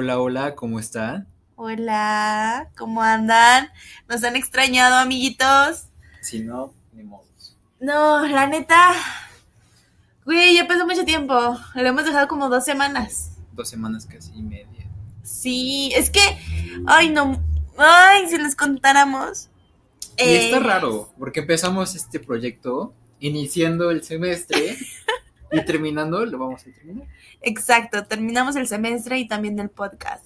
Hola, hola, ¿cómo están? Hola, ¿cómo andan? ¿Nos han extrañado, amiguitos? Si no, ni modos. No, la neta. Güey, ya pasó mucho tiempo. Lo hemos dejado como dos semanas. Dos semanas casi y media. Sí, es que. Ay, no. Ay, si les contáramos. Y Eh, está raro, porque empezamos este proyecto iniciando el semestre y terminando, lo vamos a terminar. Exacto, terminamos el semestre y también el podcast.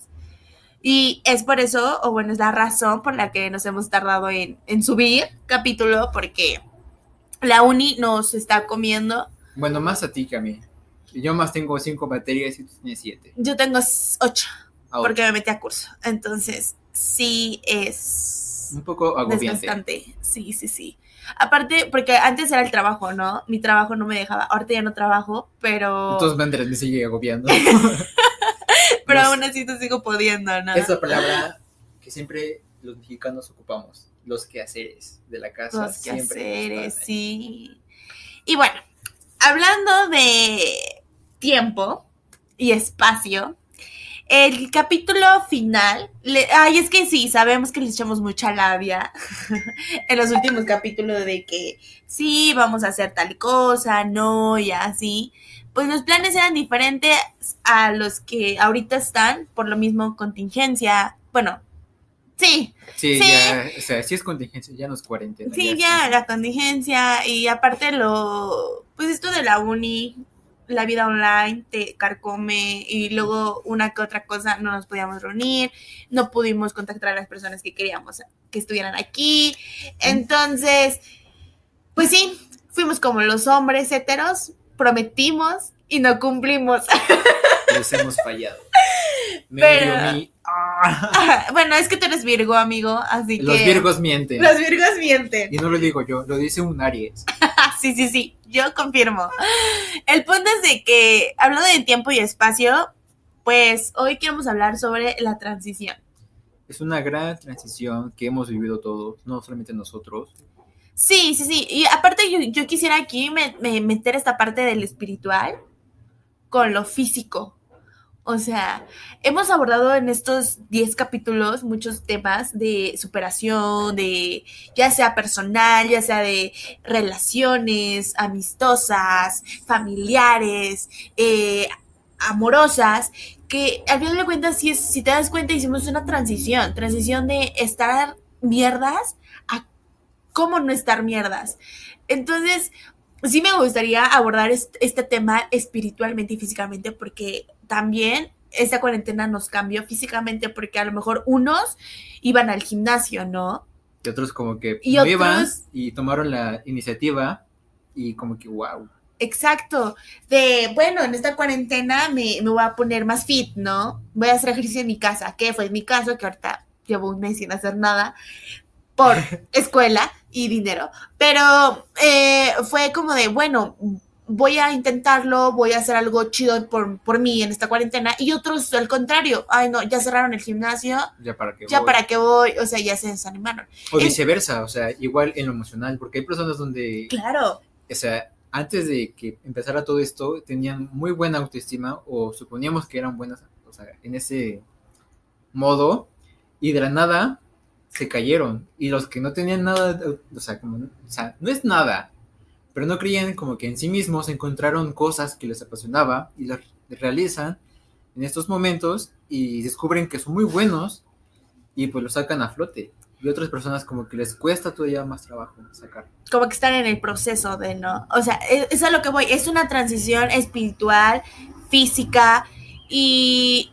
Y es por eso, o bueno, es la razón por la que nos hemos tardado en, en subir capítulo, porque la uni nos está comiendo. Bueno, más a ti que a mí. Yo más tengo cinco materias y tú tienes siete. Yo tengo ocho, Ahora, porque me metí a curso. Entonces, sí es un poco agobiante. Sí, sí, sí. Aparte, porque antes era el trabajo, ¿no? Mi trabajo no me dejaba. Ahorita ya no trabajo, pero. Entonces Andrés me sigue agobiando. pero los- aún así te sigo pudiendo, ¿no? Esa palabra que siempre los mexicanos ocupamos, los quehaceres de la casa. Los siempre quehaceres, sí. Y bueno, hablando de tiempo y espacio, el capítulo final, le- ay, es que sí, sabemos que les echamos mucha labia en los últimos capítulos de que sí, vamos a hacer tal cosa, no, y así. Pues los planes eran diferentes a los que ahorita están, por lo mismo contingencia. Bueno, sí, Sí, Sí. ya, o sea, sí es contingencia, ya no es cuarentena. Sí, es- ya, la contingencia y aparte lo, pues esto de la uni, la vida online te carcome y luego una que otra cosa no nos podíamos reunir, no pudimos contactar a las personas que queríamos que estuvieran aquí. Entonces, pues sí, fuimos como los hombres heteros, prometimos y no cumplimos. Les hemos fallado. Me Pero- mi- ¡Ah! bueno, es que tú eres Virgo, amigo, así que... Los virgos mienten. Los Virgos mienten. Y no lo digo yo, lo dice un Aries. Sí, sí, sí, yo confirmo. El punto es de que, hablando de tiempo y espacio, pues hoy queremos hablar sobre la transición. Es una gran transición que hemos vivido todos, no solamente nosotros. Sí, sí, sí. Y aparte yo, yo quisiera aquí me- me- meter esta parte del espiritual con lo físico. O sea, hemos abordado en estos 10 capítulos muchos temas de superación, de ya sea personal, ya sea de relaciones amistosas, familiares, eh, amorosas, que al final de cuentas, si, es- si te das cuenta, hicimos una transición, transición de estar mierdas a cómo no estar mierdas. Entonces, sí me gustaría abordar est- este tema espiritualmente y físicamente porque también esta cuarentena nos cambió físicamente porque a lo mejor unos iban al gimnasio, ¿no? Y otros como que Y no iban otros- y tomaron la iniciativa y como que wow. Exacto. De, bueno, en esta cuarentena me, me voy a poner más fit, ¿no? Voy a hacer ejercicio en mi casa, que fue mi caso, que ahorita llevo un mes sin hacer nada por escuela y dinero. Pero eh, fue como de, bueno, voy a intentarlo, voy a hacer algo chido por, por mí en esta cuarentena. Y otros, al contrario, ay, no, ya cerraron el gimnasio, Ya para que ya voy. para qué voy, o sea, ya se desanimaron. O en- viceversa, o sea, igual en lo emocional, porque hay personas donde, Claro, o sea, antes de que empezara todo esto, tenían muy buena autoestima o suponíamos que eran buenas, o sea, en ese modo, y de la nada se cayeron. Y los que no tenían nada, o sea, como, o sea, no es nada, pero no creían como que en sí mismos encontraron cosas que les apasionaba y las realizan en estos momentos y descubren que son muy buenos y pues lo sacan a flote. Y otras personas como que les cuesta todavía más trabajo sacar. como que están en el proceso de no. O sea, es, es a lo que voy. Es una transición espiritual, física y,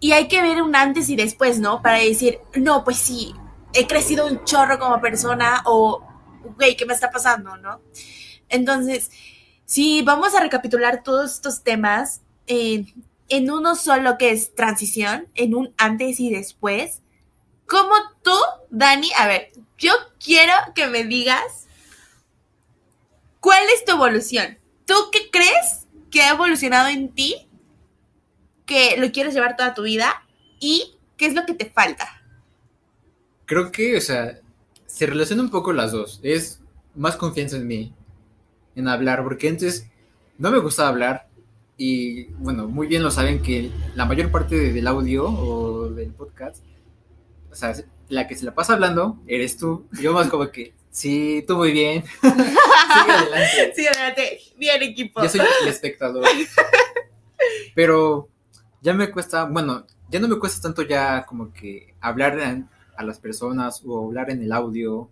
y hay que ver un antes y después, ¿no? Para decir, no, pues sí, he crecido un chorro como persona o, güey, ¿qué me está pasando, no? Entonces, sí, vamos a recapitular todos estos temas en, uno solo que es transición, en un antes y después. Como tú, Dani, a ver, yo quiero que me digas cuál es tu evolución. ¿Tú qué crees que ha evolucionado en ti? Que lo quieres llevar toda tu vida y qué es lo que te falta. Creo que, o sea, se relaciona un poco las dos. Es más confianza en mí, en hablar, porque antes no me gustaba hablar Y bueno, muy bien lo saben que la mayor parte de- del audio o del podcast, o sea, la que se la pasa hablando eres tú. Yo más como que, sí, tú muy bien. Sigue adelante. Sí, adelante. Bien, equipo. Yo soy el espectador. Pero ya me cuesta, bueno, ya no me cuesta tanto ya como que hablar a, a las personas o hablar en el audio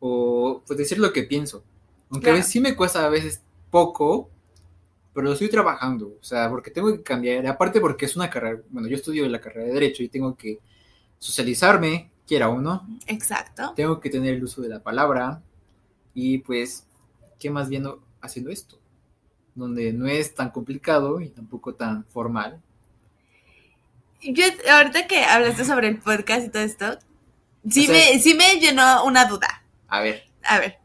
o pues decir lo que pienso. Aunque a veces sí me cuesta a veces poco, pero lo estoy trabajando, o sea, porque tengo que cambiar, aparte porque es una carrera, bueno, yo estudio la carrera de Derecho y tengo que socializarme, quiera o no, Exacto. tengo que tener el uso de la palabra y pues, ¿qué más viendo haciendo esto? Donde no es tan complicado y tampoco tan formal. Yo, ahorita que hablaste sobre el podcast y todo esto, sí, O sea- me, sí me llenó una duda. A ver, A ver,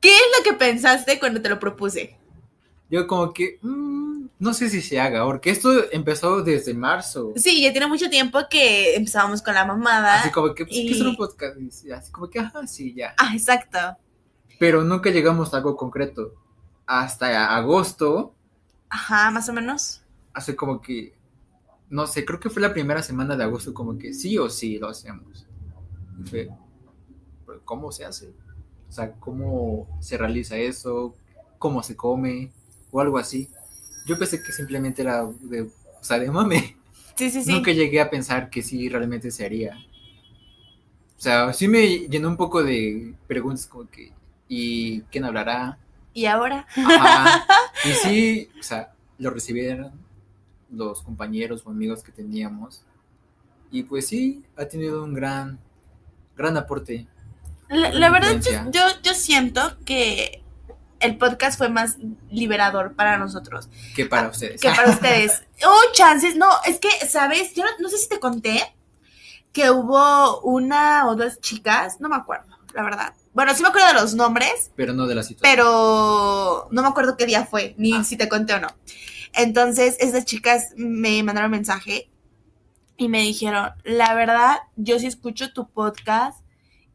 ¿qué es lo que pensaste cuando te lo propuse? yo como que, mm, no sé si se haga, porque esto empezó desde marzo. Sí, ya tiene mucho tiempo que empezábamos con la mamada. Así como que, pues, ¿qué y- es un podcast? Y así como que, ajá, sí, ya. Ah, exacto. Pero nunca llegamos a algo concreto. Hasta agosto, Ajá, más o menos. hace como que, no sé, creo que fue la primera semana de agosto, como que sí o sí lo hacemos. Fue, "¿Pero ¿cómo se hace? O sea, ¿cómo se realiza eso? ¿Cómo se come? O algo así. Yo pensé que simplemente era de, o sea, de mame. Sí, sí, sí. Nunca llegué a pensar que sí realmente se haría. O sea, sí me llenó un poco de preguntas como que, ¿y quién hablará? ¿Y ahora? Ajá. Y sí, o sea, lo recibieron los compañeros o amigos que teníamos. Y pues sí, ha tenido un gran, gran aporte. La, la verdad, yo, yo, siento que el podcast fue más liberador para nosotros que para ustedes. que para ustedes. Oh, chances. No, es que, ¿sabes? Yo no, no sé si te conté que hubo una o dos chicas, no me acuerdo, la verdad. Bueno, sí me acuerdo de los nombres, Pero no de la situación. pero no me acuerdo qué día fue, ni Ah. si te conté o no. Entonces, esas chicas me mandaron mensaje y me dijeron, la verdad, yo sí escucho tu podcast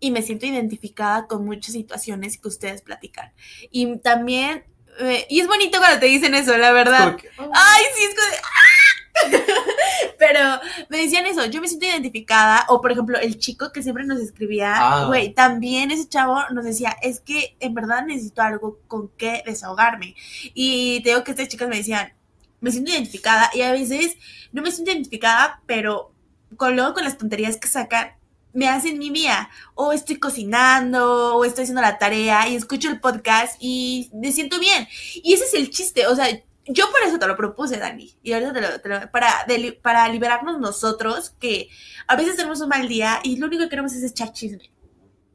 y me siento identificada con muchas situaciones que ustedes platican. Y también, eh, y es bonito cuando te dicen eso, la verdad. Oh, Ay, sí, es como ¡ah! Pero me decían eso, yo me siento identificada, o por ejemplo, el chico que siempre nos escribía, Ah. güey, también ese chavo nos decía, es que en verdad necesito algo con que desahogarme. Y te digo que estas chicas me decían, me siento identificada, y a veces no me siento identificada, pero con, luego con las tonterías que sacan, me hacen mi día. O estoy cocinando, o estoy haciendo la tarea, y escucho el podcast, y me siento bien. Y ese es el chiste, o sea, yo por eso te lo propuse, Dani. Y ahorita te lo, te lo- para, de- para liberarnos nosotros, que a veces tenemos un mal día y lo único que queremos es echar chisme.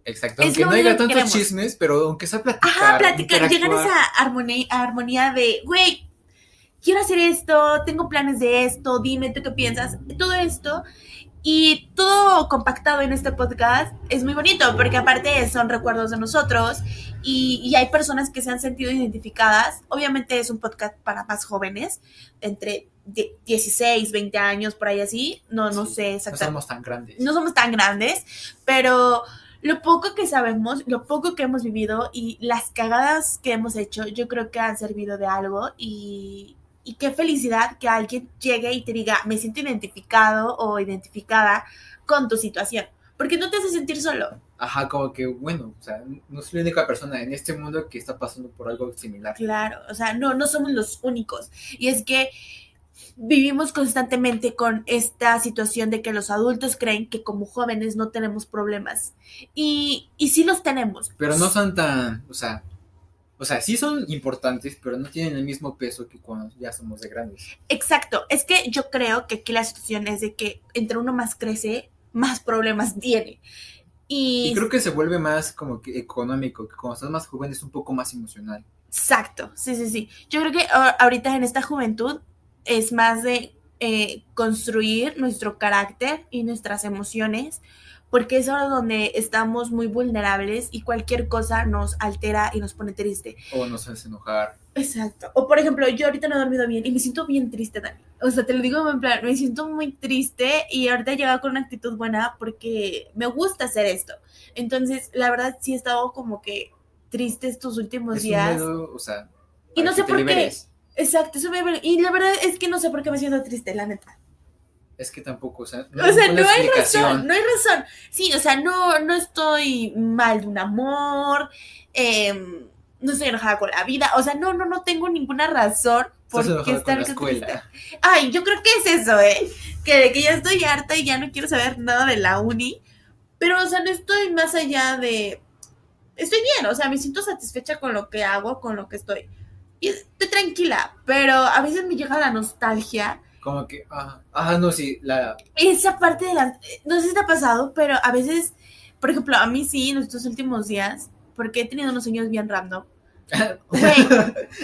Exacto, es aunque no haya tantos queremos. chismes, pero aunque sea platicar. Ajá, platicar, llegar a esa armonía, armonía de, güey, quiero hacer esto, tengo planes de esto, dime tú qué piensas, todo esto. Y todo compactado en este podcast es muy bonito, porque aparte son recuerdos de nosotros y, y hay personas que se han sentido identificadas. Obviamente es un podcast para más jóvenes, entre die- 16, 20 años, por ahí así. No, no Sí, sé No exactamente somos tan grandes. no somos tan grandes, pero lo poco que sabemos, lo poco que hemos vivido y las cagadas que hemos hecho, yo creo que han servido de algo y, y qué felicidad que alguien llegue y te diga, me siento identificado o identificada con tu situación, porque no te hace sentir solo. Ajá, como que, bueno, o sea, no soy la única persona en este mundo que está pasando por algo similar. Claro, o sea, no, no somos los únicos. Y es que vivimos constantemente con esta situación de que los adultos creen que como jóvenes no tenemos problemas. Y, y sí los tenemos. Pero no son tan, o sea, o sea, sí son importantes, pero no tienen el mismo peso que cuando ya somos de grandes. Exacto, es que yo creo que aquí la situación es de que entre uno más crece, más problemas tiene. Y, Y creo que se vuelve más como que económico, que cuando estás más joven es un poco más emocional. exacto, sí, sí, sí. Yo creo que ahorita en esta juventud es más de eh, construir nuestro carácter y nuestras emociones, porque es ahora donde estamos muy vulnerables y cualquier cosa nos altera y nos pone triste. O nos hace enojar. Exacto. O por ejemplo, yo ahorita no he dormido bien y me siento bien triste, Dani. O sea, te lo digo en plan, me siento muy triste y ahorita he llegado con una actitud buena porque me gusta hacer esto. Entonces, la verdad sí he estado como que triste estos últimos Es un días. medio, o sea, Y no sé por qué. Exacto, eso me... Y la verdad es que no sé por qué me siento triste, la neta. Es que tampoco, o sea, o sea, no hay explicación. razón, no hay razón. Sí, o sea, no, no estoy mal de un amor, em, no estoy enojada con la vida, o sea, no, no, no tengo ninguna razón por qué estar la triste. escuela. Ay, yo creo que es eso, ¿eh? Que de que ya estoy harta y ya no quiero saber nada de la uni, pero, o sea, no estoy más allá de... Estoy bien, o sea, me siento satisfecha con lo que hago, con lo que estoy. Y estoy tranquila, pero a veces me llega la nostalgia Como que, ah, ah, no, sí, la... esa parte de la... No sé si te ha pasado, pero a veces, por ejemplo, a mí sí, en estos últimos días, porque he tenido unos sueños bien random. Güey,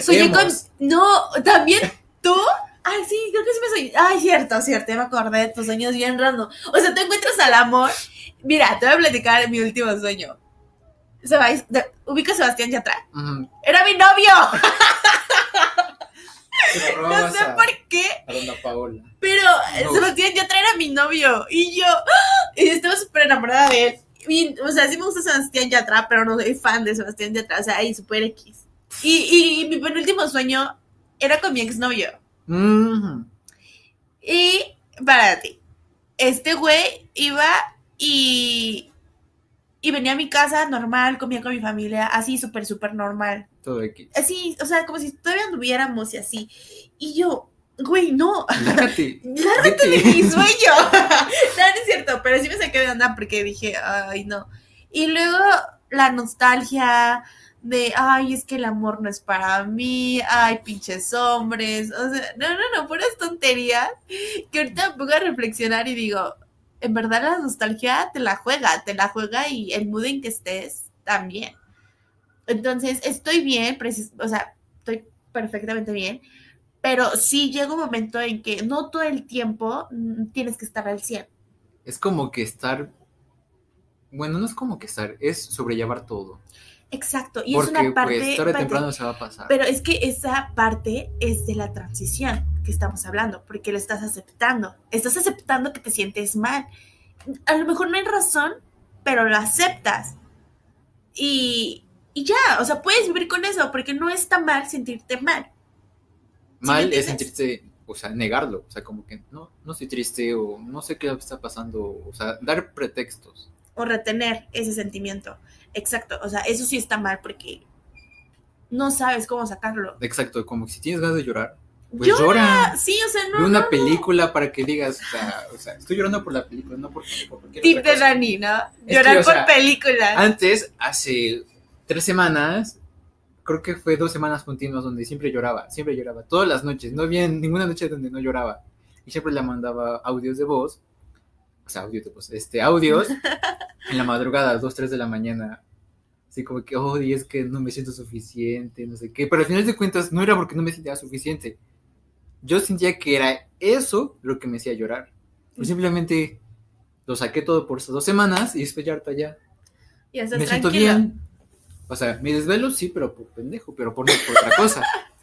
soñé con... No, también tú. Ay, sí, creo que sí me soñé. Ay, cierto, cierto, ya me acordé de tus sueños bien random. O sea, te encuentras al amor. Mira, te voy a platicar mi último sueño. Se va, de- ubica a Sebastián Yatra. Ujú. ¡Era mi novio! No sé a, por qué, a Dona Paola. Pero No. Sebastián Yatra era mi novio y yo ¡ah! y estaba súper enamorada de él. Y, o sea, sí me gusta Sebastián Yatra, pero no soy fan de Sebastián Yatra, o sea, ahí súper X. Y, y, y mi penúltimo sueño era con mi exnovio. Y para ti, este güey iba y, y venía a mi casa normal, comía con mi familia, así súper, súper normal. Todo X. Así, o sea, como si todavía anduviéramos y así. Y yo, güey, no, Lárgate. Lárgate de mi sueño. no, no es cierto, pero sí me saqué de onda porque dije, ay, no. Y luego la nostalgia de, ay, es que el amor no es para mí, ay, pinches hombres. O sea, no, no, no, puras tonterías que ahorita me pongo a reflexionar y digo, en verdad la nostalgia te la juega, te la juega y el mood en que estés también. Entonces, estoy bien, precis- o sea, estoy perfectamente bien, pero sí llega un momento en que no todo el tiempo mm, tienes que estar al 100. Es como que estar. Bueno, no es como que estar, es sobrellevar todo. Exacto, y Porque es una parte... pues tarde o espérate, temprano se va a pasar. Pero es que esa parte es de la transición que estamos hablando, porque lo estás aceptando. Estás aceptando que te sientes mal. A lo mejor no hay razón, pero lo aceptas. Y, y ya, o sea, puedes vivir con eso, porque no está mal sentirte mal. Mal es sentirse, o sea, negarlo. O sea, como que no, no estoy triste o no sé qué está pasando. O sea, dar pretextos. O retener ese sentimiento. Exacto, o sea, eso sí está mal porque no sabes cómo sacarlo. Exacto, como que si tienes ganas de llorar, pues Llora, llora. Sí, o sea, no. Ve una no, no. película para que digas, o sea, o sea, estoy llorando por la película, no por, por cualquier Tip de. Dani, ¿no? que, Llorar por películas. Antes, hace tres semanas, creo que fue dos semanas continuas donde siempre lloraba, siempre lloraba, todas las noches, no había ninguna noche donde no lloraba. Y siempre le mandaba audios de voz, o sea, audios de voz, este, audios en la madrugada, a las 2, 3 de la mañana. Así como que, oh, y es que no me siento suficiente, no sé qué. Pero al final de cuentas, no era porque no me sentía suficiente. Yo sentía que era eso lo que me hacía llorar. Pues simplemente lo saqué todo por esas dos semanas y después ya ya y me siento tranquilo. bien. O sea, me desvelo, sí, pero por pendejo, pero por, por otra cosa.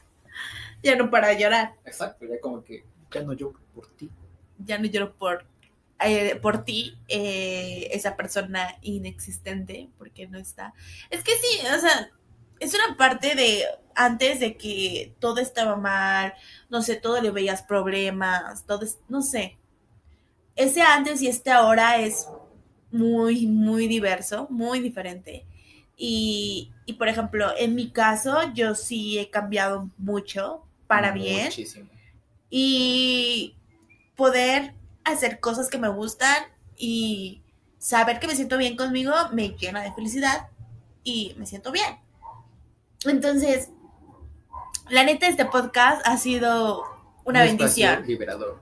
Ya no para llorar. Exacto, ya como que ya no lloro por ti. Ya no lloro por, eh, por ti, eh, esa persona inexistente, porque no está. Es que sí, o sea, es una parte de antes de que todo estaba mal, no sé, todo le veías problemas, todo, es- no sé. Ese antes y este ahora es muy, muy diverso, muy diferente. Y, y, por ejemplo, en mi caso, yo sí he cambiado mucho para bien Muchísimo. y poder hacer cosas que me gustan y saber que me siento bien conmigo me llena de felicidad y me siento bien. Entonces, la neta, este podcast ha sido una Un bendición. liberador.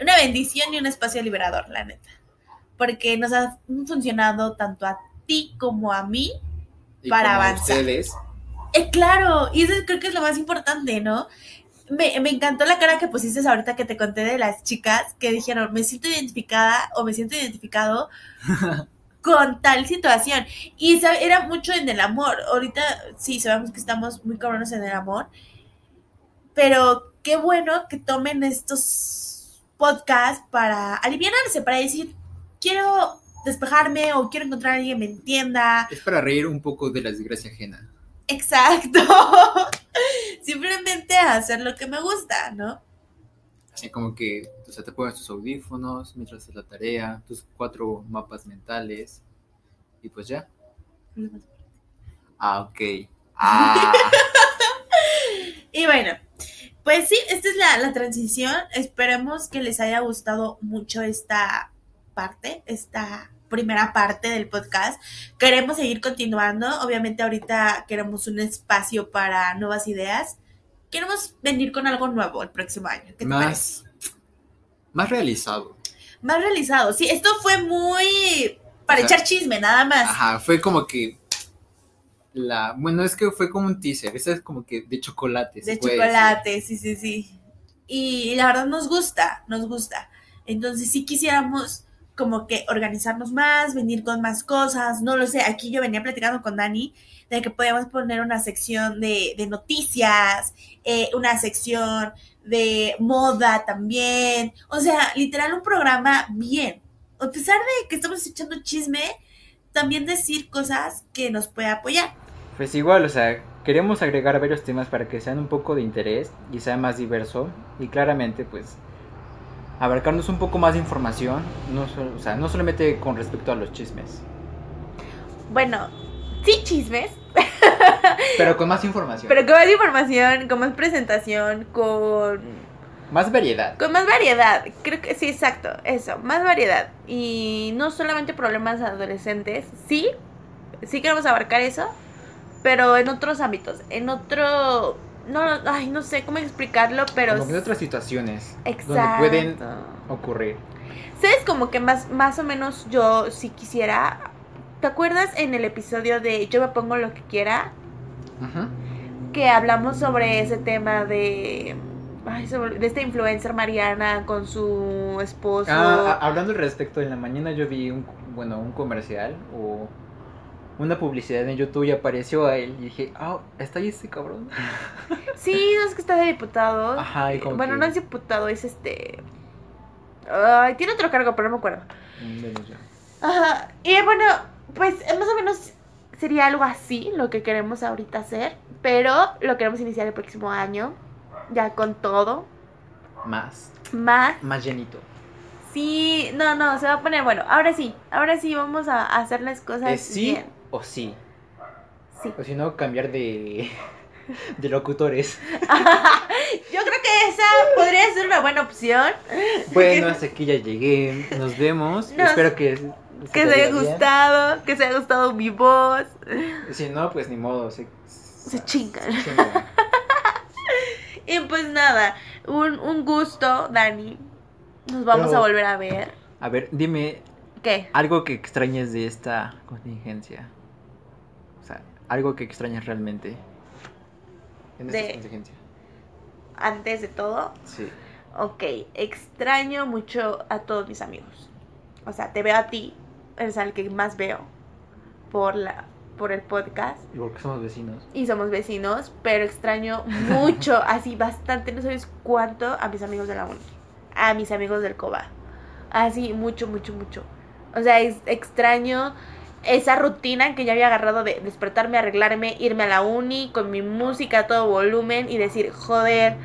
Una bendición y un espacio liberador, la neta. Porque nos ha funcionado tanto a ti como a mí. Y Para avanzar. ustedes, Eh, claro, y eso creo que es lo más importante, ¿no? Me, me encantó la cara que pusiste ahorita que te conté de las chicas que dijeron, me siento identificada o me siento identificado con tal situación. Y era mucho en el amor. Ahorita sí, sabemos que estamos muy cabrones en el amor. Pero qué bueno que tomen estos podcasts para aliviarse, para decir, quiero despejarme o quiero encontrar a alguien que me entienda. es para reír un poco de la desgracia ajena. Exacto. simplemente hacer lo que me gusta, ¿no? Así como que, o sea, te pones tus audífonos mientras haces la tarea, tus cuatro mapas mentales, y pues ya. Ah, ok. Ah, Y bueno, pues sí, esta es la, la transición. Esperemos que les haya gustado mucho esta parte, esta primera parte del podcast. Queremos seguir continuando. Obviamente ahorita queremos un espacio para nuevas ideas. Queremos venir con algo nuevo el próximo año. ¿Qué te parece? más, más realizado. Más realizado. Sí, esto fue muy para O sea, echar chisme, nada más. Ajá, fue como que la, bueno, es que fue como un teaser, esa es como que de chocolate. se De puede chocolate, sí, sí, sí. Y la verdad nos gusta, nos gusta. Entonces sí quisiéramos como que organizarnos más, venir con más cosas, no lo sé, aquí yo venía platicando con Dani de que podíamos poner una sección de, noticias, eh, una sección de moda también, o sea, literal un programa bien. A pesar de que estamos echando chisme, también decir cosas que nos puede apoyar. Pues igual, o sea, queremos agregar varios temas para que sean un poco de interés y sea más diverso y claramente pues abarcarnos un poco más de información, no, o sea, no solamente con respecto a los chismes, Bueno, sí chismes, pero con más información, Pero con más información, con más presentación, con, más variedad. con más variedad. Creo que sí, exacto, eso, más variedad. Y no solamente problemas adolescentes, sí, sí queremos abarcar eso, pero en otros ámbitos, en otro... No, ay, no sé cómo explicarlo, pero... como otras situaciones Exacto. donde pueden ocurrir. ¿Sabes? Como que más, más o menos yo si quisiera... ¿Te acuerdas en el episodio de Yo me pongo lo que quiera? Ujú. que hablamos sobre ese tema de ay, sobre- de esta influencer Mariana con su esposo. Ah, hablando al respecto, en la mañana yo vi un, bueno, un comercial o una publicidad en YouTube y apareció a él y dije, ah, está ahí ese cabrón. Sí, no es que está de diputado. Ajá, y como bueno, que- no es diputado, es este. Ay, tiene otro cargo, pero no me acuerdo. Mm. Ajá. Y bueno, pues eh, más o menos sería algo así lo que queremos ahorita hacer. Pero lo queremos iniciar el próximo año. Ya con todo. Más, Más. más llenito. Sí, no, no, se va a poner bueno. Ahora sí, ahora sí vamos a hacer las cosas ¿Es sí bien. O sí? Sí. O si no, cambiar de, de locutores. Yo creo que esa podría ser una buena opción. Bueno, hasta aquí ya llegué. Nos vemos. Nos- Espero que, Que se haya gustado, que se haya gustado mi voz. Si no, pues ni modo. Se, Se chingan. se chingan. Y pues nada, un, un gusto, Dani. Nos vamos Pero- a volver a ver. A ver, dime ¿Qué? algo que extrañes de esta contingencia. Algo que extrañas realmente. En esta De- contingencia. Antes de todo, Sí. ok, extraño mucho a todos mis amigos. O sea, te veo a ti, eres al que más veo por la por el podcast. Y porque somos vecinos. y somos vecinos, pero extraño mucho, así bastante, no sabes cuánto, a mis amigos de la uni, a mis amigos del COBA. Así, mucho, mucho, mucho. O sea, es extraño esa rutina que ya había agarrado de despertarme, arreglarme, irme a la uni con mi música a todo volumen y decir, joder,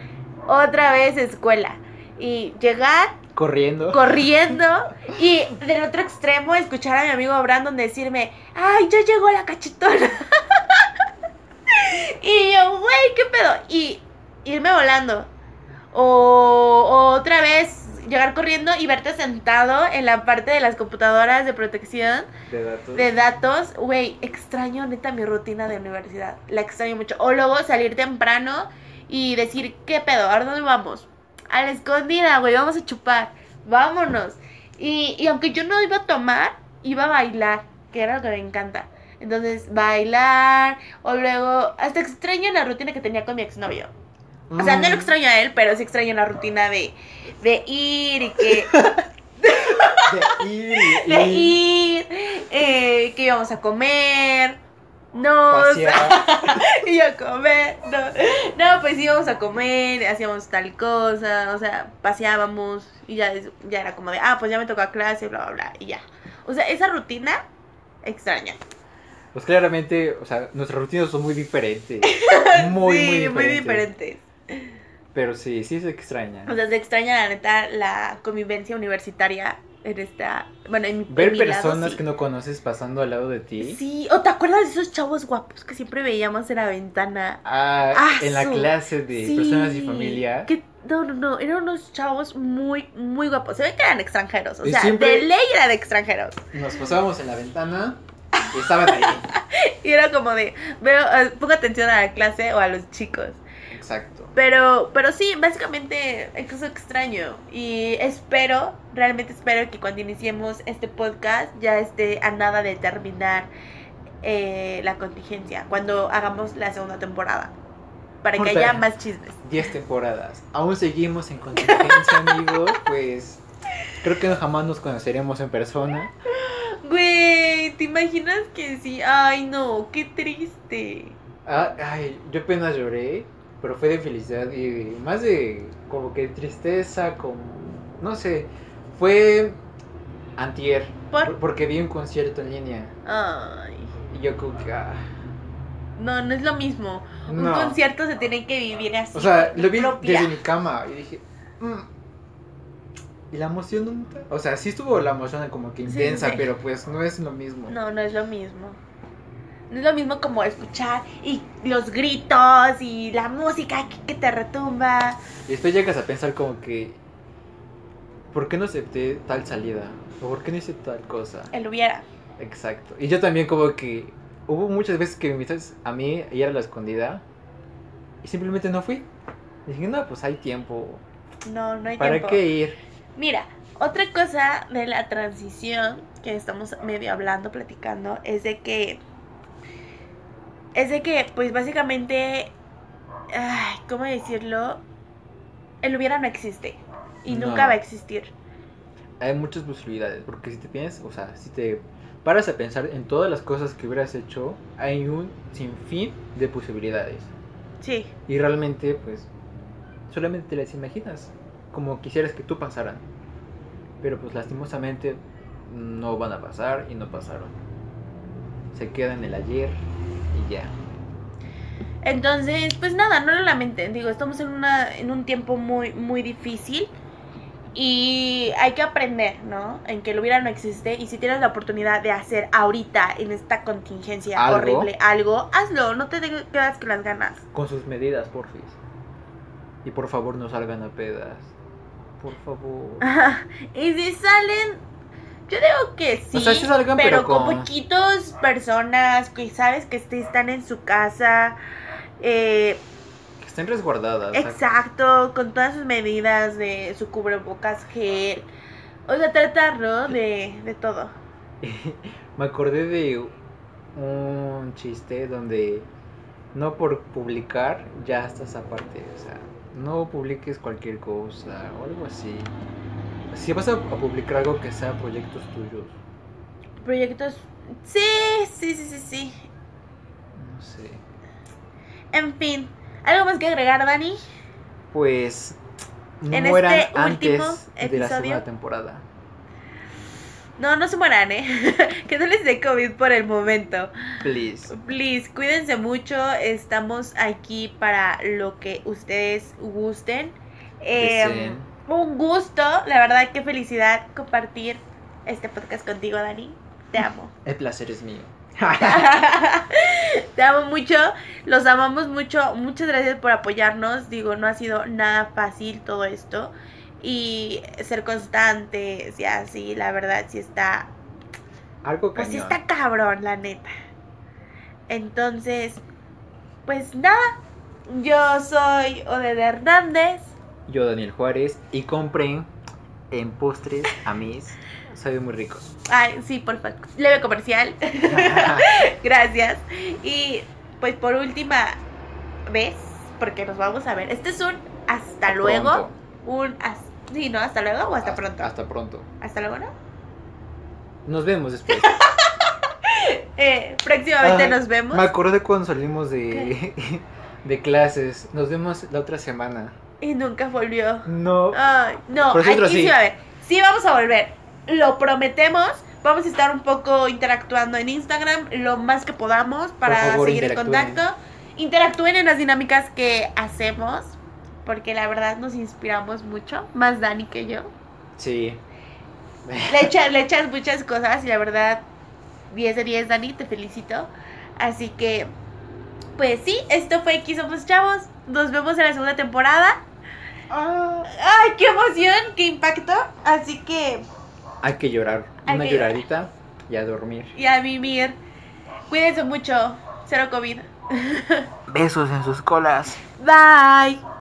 otra vez escuela. Y llegar Corriendo. corriendo y del otro extremo escuchar a mi amigo Brandon decirme, ay, ya llegó la cachetona. y yo, güey, ¿qué pedo? Y irme volando. O, o otra vez llegar corriendo y verte sentado en la parte de las computadoras de protección de datos. de datos, güey, extraño neta mi rutina de universidad. La extraño mucho. O luego salir temprano y decir, ¿qué pedo? ¿A dónde vamos? A la escondida, güey, vamos a chupar. Vámonos. Y, y aunque yo no iba a tomar, iba a bailar, que era lo que me encanta. Entonces, bailar, o luego, hasta extraño la rutina que tenía con mi exnovio. O sea, no lo Mm. extraño a él, pero sí extraño la rutina de, de ir y que De ir y- de ir, eh, que íbamos a comer, no, y a comer, no, no, pues íbamos a comer, hacíamos tal cosa, o sea, paseábamos y ya, ya era como de, ah, pues ya me toca clase, bla, bla, bla, y ya. O sea, esa rutina extraña. Pues claramente, o sea, nuestras rutinas son muy diferentes. Muy, sí, muy diferentes. muy diferentes. Pero sí, sí se extraña. O sea, se extraña la neta la convivencia universitaria en esta. Bueno, en mi Ver en mi lado, personas sí. que no conoces pasando al lado de ti. Sí, o te acuerdas de esos chavos guapos que siempre veíamos en la ventana. Ah, Ah, en la clase de Sí, personas y familia. que- no, no, no, eran unos chavos muy, muy guapos. Se ve que eran extranjeros, o Y sea, de ley eran extranjeros. Nos pasábamos en la ventana y estaban ahí. Y era como de, veo, eh, pongo atención a la clase o a los chicos. Exacto. Pero, pero sí, básicamente eso extraño. Y espero, realmente espero que cuando iniciemos este podcast ya esté a nada de terminar eh, la contingencia. Cuando hagamos la segunda temporada. Para que haya más chismes. 10 temporadas. Aún seguimos en contingencia, amigos. Pues creo que no jamás nos conoceremos en persona. Güey, ¿te imaginas que sí? Ay, no, qué triste. Ah, ay, yo apenas lloré, pero fue de felicidad y más de como que tristeza, como no sé, fue antier, ¿Por? por- porque vi un concierto en línea Ay, y yo como que ah, no, no es lo mismo. Un concierto se tiene que vivir así. O sea, lo vi propia. desde mi cama y dije, "Mm". y la emoción o sea, sí estuvo la emoción como que Sí, intensa, sí. pero pues no es lo mismo. No, no es lo mismo. No es lo mismo como escuchar y los gritos y la música que, te retumba. Y después llegas a pensar como que, ¿por qué no acepté tal salida? ¿O por qué no hice tal cosa? El hubiera. Exacto. Y yo también como que hubo muchas veces que me invitas a mí a ir a la escondida y simplemente no fui. Y dije, no, pues hay tiempo. No, no hay ¿Para tiempo. qué ir? Mira, otra cosa de la transición que estamos medio hablando, platicando, es de que. Es de que, pues básicamente. Ay, ¿Cómo decirlo? El hubiera no existe. Y No. nunca va a existir. Hay muchas posibilidades, porque si te piensas, o sea, si te paras a pensar en todas las cosas que hubieras hecho, hay un sinfín de posibilidades. Sí. Y realmente, pues, solamente te las imaginas, como quisieras que tú pasaran. Pero pues lastimosamente no van a pasar y no pasaron. Se quedan en el ayer y ya. Entonces, pues nada, no lo lamenten. Digo, estamos en, una, en un tiempo muy, muy difícil. Y hay que aprender, ¿no? En que el hubiera no existe. Y si tienes la oportunidad de hacer ahorita, en esta contingencia ¿Algo? horrible, algo, hazlo. No te quedas con las ganas. Con sus medidas, porfis. Y por favor no salgan a pedas. Por favor. y si salen, yo digo que sí. O sea, sí salgan, pero, pero con con- poquitos personas que sabes que este- están en su casa. Eh, Que estén resguardadas. Exacto, con todas sus medidas de su cubrebocas gel. O sea, tratar, ¿no? De, de todo. Me acordé de un chiste donde no por publicar ya estás aparte, o sea, no publiques cualquier cosa o algo así. Si vas a, a publicar algo que sea proyectos tuyos, Proyectos. Sí, sí, sí, sí, sí. no sé. En fin, ¿algo más que agregar, Dani? Pues no En mueran este antes último de la episodio. segunda temporada. No, no se mueran, ¿eh? que no les dé COVID por el momento. Please. Please, cuídense mucho. Estamos aquí para lo que ustedes gusten. Eh. Un gusto, la verdad, qué felicidad compartir este podcast contigo, Dani. Te amo. El placer es mío. Te amo mucho, los amamos mucho. Muchas gracias por apoyarnos. Digo, no ha sido nada fácil todo esto. Y ser constantes y así, la verdad, sí está Algo pues sí cañón. está cabrón, la neta. Entonces, pues nada. Yo soy Oded Hernández. Yo, Daniel Juárez, y compren en postres a mis. Sabe muy rico. Ay, sí, por favor. Leve comercial. Gracias. Y pues por última vez, porque nos vamos a ver. Este es un hasta luego. Pronto. Un hasta, sí, ¿no? Hasta luego o hasta pronto. Hasta pronto. Hasta luego, ¿no? Nos vemos después. Eh, próximamente Ay, nos vemos. Me acordé cuando salimos de, de clases. Nos vemos la otra semana. Y nunca volvió. No. Ay, no, Por aquí sí. sí. va a haber. Sí vamos a volver. Lo prometemos, Vamos a estar un poco interactuando en Instagram lo más que podamos para favor, seguir en contacto. Interactúen en las dinámicas que hacemos, porque la verdad nos inspiramos mucho, más Dani que yo. Sí. Le, echa- le echas muchas cosas y la verdad, 10 de 10, Dani, te felicito. Así que, pues sí, esto fue Aquí Somos Chavos. Nos vemos en la segunda temporada. ¡Ay, qué emoción! ¡Qué impacto! Así que, Hay que llorar. Hay Una que llorar. lloradita y a dormir. y a mimir. Cuídense mucho. Cero COVID. Besos en sus colas. Bye.